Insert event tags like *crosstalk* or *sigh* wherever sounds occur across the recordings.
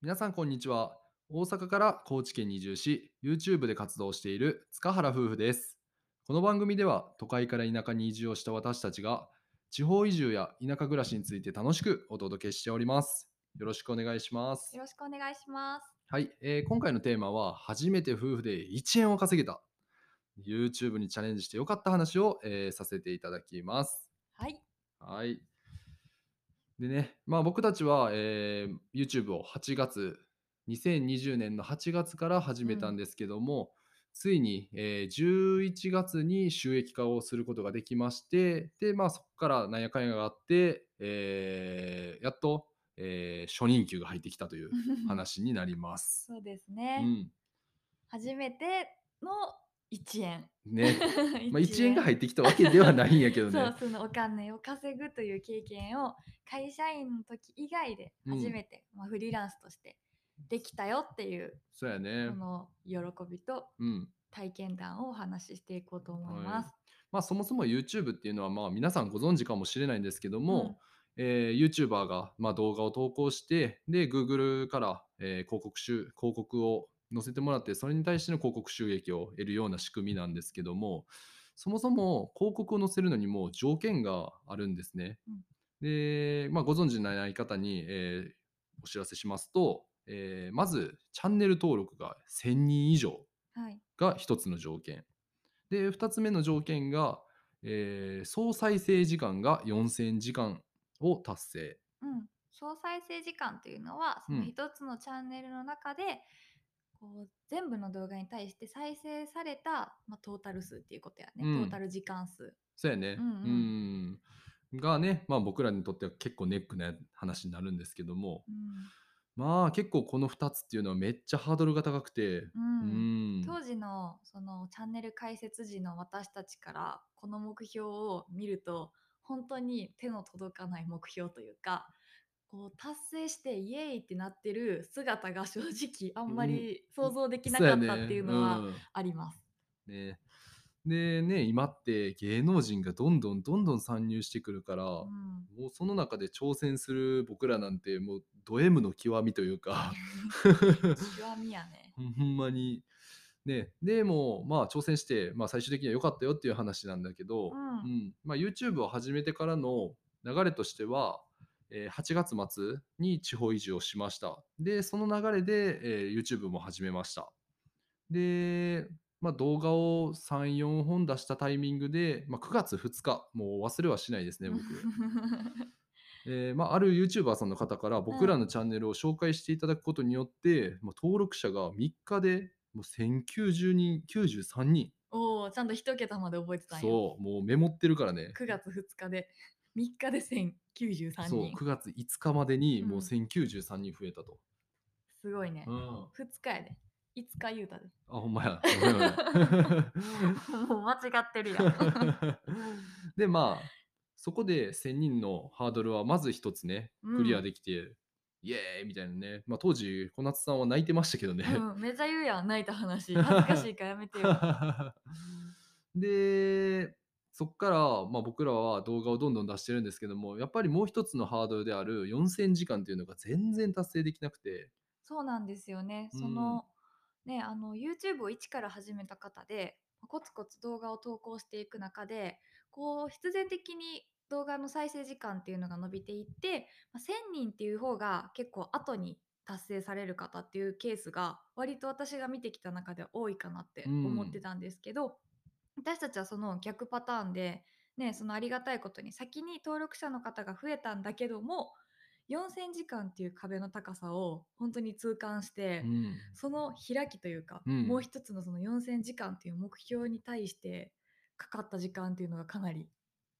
皆さんこんにちは。大阪から高知県に移住し、YouTube で活動している塚原夫婦です。この番組では都会から田舎に移住をした私たちが地方移住や田舎暮らしについて楽しくお届けしております。よろしくお願いしますよ。ろしくお願いします。はい、えー今回のテーマは初めて夫婦で1円を稼げた YouTube にチャレンジしてよかった話を、えーさせていただきます。はい。はい。でね、まあ僕たちは、えー YouTube を8月、2020年の8月から始めたんですけども、ついに、えー11月に収益化をすることができまして、で、まあそこからなんやかんやがあって、えーやっと、えー初任給が入ってきたという *laughs* 話になります。そうですうね。ん。初めての1円。ね。*laughs* まあ1円が入ってきたわけではないんやけどね。*laughs* そう、そのお金を稼ぐという経験を会社員の時以外で初めて、まあ、フリーランスとしてできたよっていう、そうやねこ。の喜びとうん。体験談をお話ししていこうと思います。まあ、そもそも YouTube っていうのはまあ皆さんご存知かもしれないんですけども、えー YouTuber がまあ動画を投稿してで Google から、えー広告収広告を載せてもらってそれに対しての広告収益を得るような仕組みなんですけどもそもそも広告を載せるのにも条件があるんですね。うんで、まあ、ご存知ない方に、えーお知らせしますと、えーまずチャンネル登録が1000人以上。はい。が一つの条件。で、二つ目の条件が、えー総再生時間が4000時間を達成。うん。総再生時間というのはそのうん一つのチャンネルの中で、こう全部の動画に対して再生された、まあ、トータル数っていうことやね、うん。トータル時間数。そうやね。うんうん。うん。がね、まあ僕らにとっては結構ネックな話になるんですけども、うん。まあ結構この2つっていうのはめっちゃハードルが高くて、ううんん。当時のそのチャンネル開設時の私たちからこの目標を見ると本当に手の届かない目標というかこう達成してイエーイってなってる姿が正直あんまり想像できなかったっていうのはあります。うんね。でね、今って芸能人がどんどんどんどん参入してくるから、うん。もうその中で挑戦する僕らなんてもうド M の極みというか。*laughs* 極みやね。*laughs* ほんまに。ね。でもまあ挑戦して、まあ、最終的には良かったよっていう話なんだけど、うん。まあ、YouTube を始めてからの流れとしては、えー8月末に地方移住をしましたでその流れで、えー YouTube も始めましたで、まあ、動画を34本出したタイミングで、まあ、9月2日もう忘れはしないですね僕 *laughs* えーまあ、ある YouTuber さんの方から僕らのチャンネルを紹介していただくことによって、もう登録者が3日でもう1090人、93人。おおちゃんと一桁まで覚えてたんや。そう、もうメモってるからね。9月2日で3日で1093そう、人。9月5日までにもううん1093人増えたと。すごいねう。ん。あ、2日やで。5日言うたで。ほんまや。*laughs* もう間違ってるやん。*laughs* で、まあ、そこで1000人のハードルはまず一つね、クリアできて、イエーイみたいなね。まあ当時、小夏さんは泣いてましたけどね。うん、めちゃ言うやん、泣いた話。*laughs* 恥ずかしいからやめてよ。でそこから、まあ、僕らは動画をどんどん出してるんですけどもやっぱりもう一つのハードルである4000時間っていうのが全然達成できなくて。そうなんですよね。うん。その、ね、あの YouTube を一から始めた方で、コツコツ動画を投稿していく中で、こう必然的に動画の再生時間っていうのが伸びていって、まあ、1000人っていう方が結構後に達成される方っていうケースが割と私が見てきた中では多いかなって思ってたんですけど、私たちはその逆パターンで、ね、そのありがたいことに先に登録者の方が増えたんだけども4000時間っていう壁の高さを本当に痛感して、うん。その開きというか、うん。もう一つのその4000時間っていう目標に対してかかった時間っていうのがかなり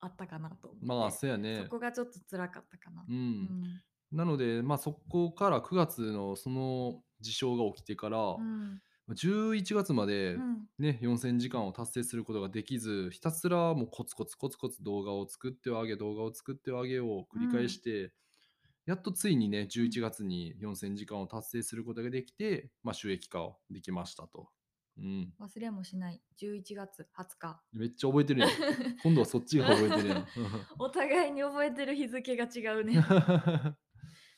あったかなとまあそうやね。そこがちょっと辛かったかな。うん。うん。なので、まあ、そこから9月のその事象が起きてから、うん11月まで、うんね、4000時間を達成することができずひたすらもうコツコツコツコツ動画を作ってはあげ動画を作ってはあげを繰り返して、やっとついにね11月に4000時間を達成することができて、まあ、収益化をできましたと。うん、忘れもしない11月20日めっちゃ覚えてるやん。*laughs* 今度はそっちが覚えてるやん。*laughs* お互いに覚えてる日付が違うね *laughs*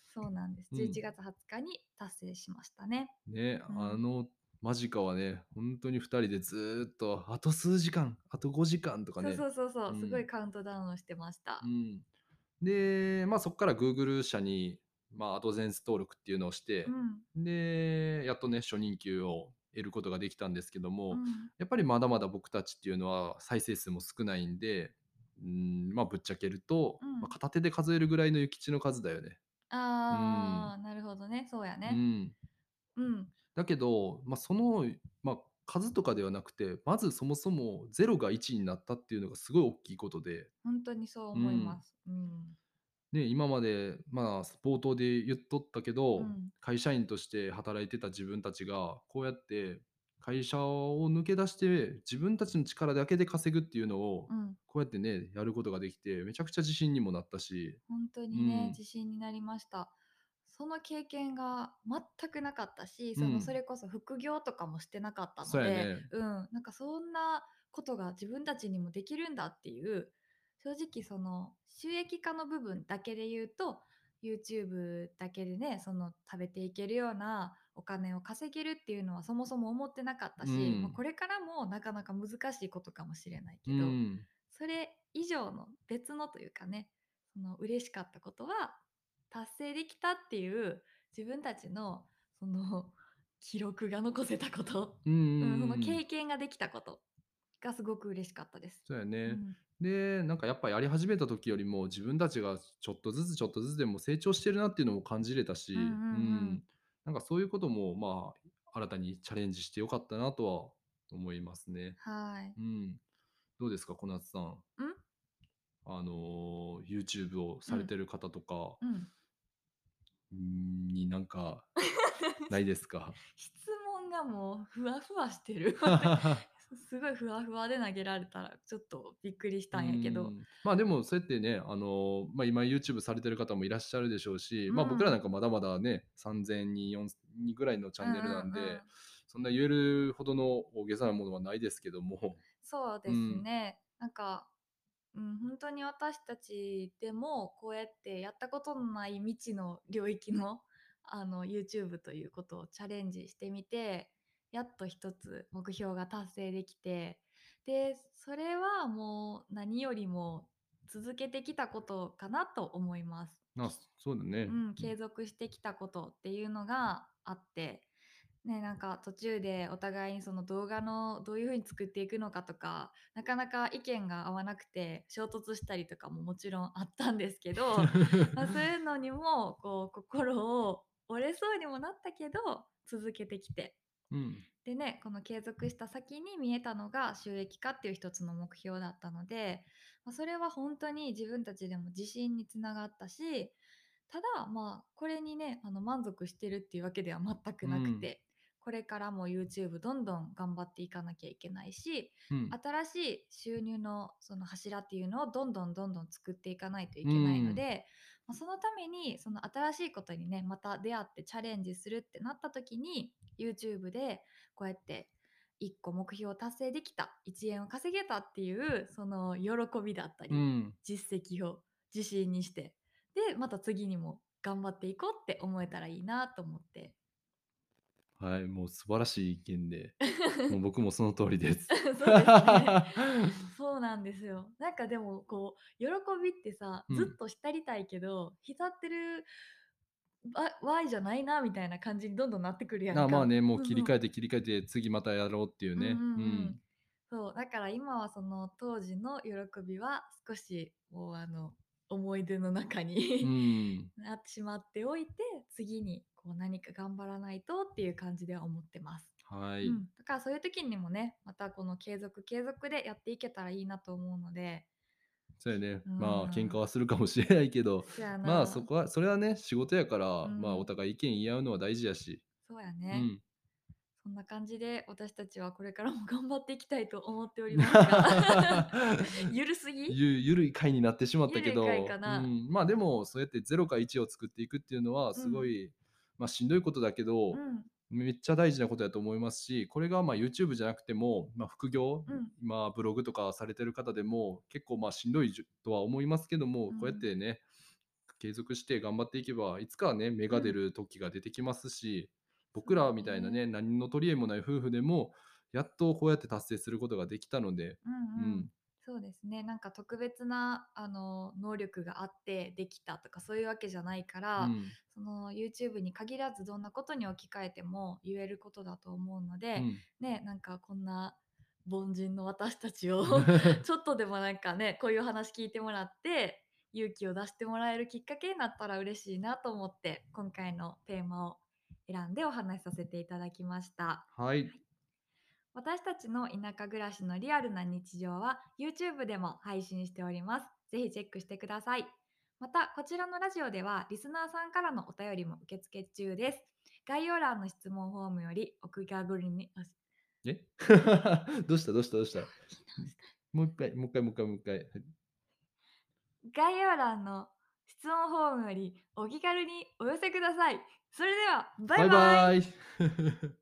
そうなんです。うん11月20日に達成しましたね。ね、うんあの間近はね、本当に2人でずーっと、あと数時間、あと5時間とかそうね。そうそうそう、うんすごいカウントダウンをしてましたう。ん、で、まあ、そこから Google 社に、まあ、アドゼンス登録っていうのをしてう、ん。で、やっとね、初任給を得ることができたんですけども、うんやっぱりまだまだ僕たちっていうのは再生数も少ないんで、うん、まあ、ぶっちゃけると、うんまあ、片手で数えるぐらいの諭吉の数だよね。ああ、なるほどね。そうやうね。ん。うん。だけど、まあ、その、まあ、数とかではなくて、まずそもそも0が1になったっていうのがすごい大きいことで、本当にそう思います。うん。ね、今まで、まあ、冒頭で言っとったけど、うん会社員として働いてた自分たちがこうやって会社を抜け出して自分たちの力だけで稼ぐっていうのをうん。こうやってねやることができてめちゃくちゃ自信にもなったし、本当にね、うん自信になりました。その経験が全くなかったし、うん。そのそれこそ副業とかもしてなかったので、そうやね。うん、なんかそんなことが自分たちにもできるんだっていう正直その収益化の部分だけで言うと YouTube だけでねその食べていけるようなお金を稼げるっていうのはそもそも思ってなかったし、うん。まあこれからもなかなか難しいことかもしれないけうど、ん、それ以上の別のというかねその嬉しかったことは達成できたっていう自分たちのその *laughs* 記録が残せたこと、うんうんうんそのうん経験ができたことがすごく嬉しかったです。そうやね、うんでなんかやっぱやり始めた時よりも自分たちがちょっとずつちょっとずつでも成長してるなっていうのも感じれたし、うんうんうんなんかそういうこともまあ新たにチャレンジしてよかったなとは思いますね。はい。うん、どうですか小夏さん。あのー YouTube をされてる方とかうん。うんになんか *laughs* ないですか？*laughs* 質問がもうふわふわしてる。*laughs* すごいふわふわで投げられたらちょっとびっくりしたんやけど。うん。まあでもそうやってね、あのーまあ、今 YouTube されてる方もいらっしゃるでしょうし、まあうん僕らなんかまだまだね3000人4000人ぐらいのチャンネルなんで、うううそんな言えるほどの大げさなものはないですけども、そうですね、なんか、うん、本当に私たちでもこうやってやったことのない未知の領域の *laughs* あの YouTube ということをチャレンジしてみてやっと一つ目標が達成できてでそれはもう何よりも続けてきたことかなと思います。まあそうだね。うん、継続してきたことっていうのがあって、ね、なんか途中でお互いにその動画のどういう風に作っていくのかとかなかなか意見が合わなくて衝突したりとかももちろんあったんですけどまあそういうのにもこう心を折れそうにもなったけど続けてきて。うん。でねこの継続した先に見えたのが収益化っていう一つの目標だったので、まあ、それは本当に自分たちでも自信につながったしただまあこれにねあの満足してるっていうわけでは全くなくて、これからも YouTube どんどん頑張っていかなきゃいけないしうん新しい収入のその柱っていうのをどんどんどんどん作っていかないといけないので、まあ、そのためにその新しいことにねまた出会ってチャレンジするってなった時に YouTube でこうやって1個目標を達成できた1円を稼げたっていうその喜びだったり、うん実績を自信にしてでまた次にも頑張っていこうって思えたらいいなと思って。はい、もう素晴らしい意見で、もう *laughs* 僕もその通りです。*laughs* そうですね *laughs* そうなんですよ。なんかでもこう喜びってさ、うんずっと浸りたいけど、浸ってるわわいじゃないなみたいな感じにどんどんなってくるやんか。あまあね、もう切り替ええて切り替えて次またやろうっていうね。うんうんうんうんそうだから今はその当時の喜びは少しもうあの思い出の中うに、ん。*laughs* なってしまっておいて次にこう何か頑張らないとっていう感じでは思ってます。はい、うん、だからそういう時にもねまたこの継続継続でやっていけたらいいなと思うので。そうやね、うん。まあ喧嘩はするかもしれないけど、まあそこはそれはね仕事やから、うん。まあお互い意見言い合うのは大事やし、そうやうね、ん、そんな感じで私たちはこれからも *laughs* 頑張っていきたいと思っておりますが。*laughs* ゆるすぎ？ゆゆるい回になってしまったけど、うん、まあでもそうやって0か1を作っていくっていうのはすごい、まあしんどいことだけど、うん。めっちゃ大事なことだと思いますしこれがまあ YouTube じゃなくても、まあ、副業、うん。まあブログとかされてる方でも結構まあしんどいとは思いますけども、うん。こうやってね継続して頑張っていけばいつかはね芽が出る時が出てきますし、僕らみたいなね何の取り柄もない夫婦でもやっとこうやって達成することができたので、うんうん。うん。そうですね。なんか特別なあの能力があってできたとかそういうわけじゃないから、うん。その YouTube に限らずどんなことに置き換えても言えることだと思うので、うん。ねなんかこんな凡人の私たちを *laughs* ちょっとでもなんかねこういう話聞いてもらって勇気を出してもらえるきっかけになったら嬉しいなと思って今回のテーマを選んでお話しさせていただきました。はい私たちの田舎暮らしのリアルな日常は YouTube でも配信しております。ぜひチェックしてください。また、こちらのラジオではリスナーさんからのお便りも受付中です。概要欄の質問フォームよりお気軽に、あえ？*laughs* どうした？どうした？どうした？もう一回もう一回もう一回もう一回はい概要欄の質問フォームよりお気軽にお寄せください。それでは、バイバイ。バイバイ。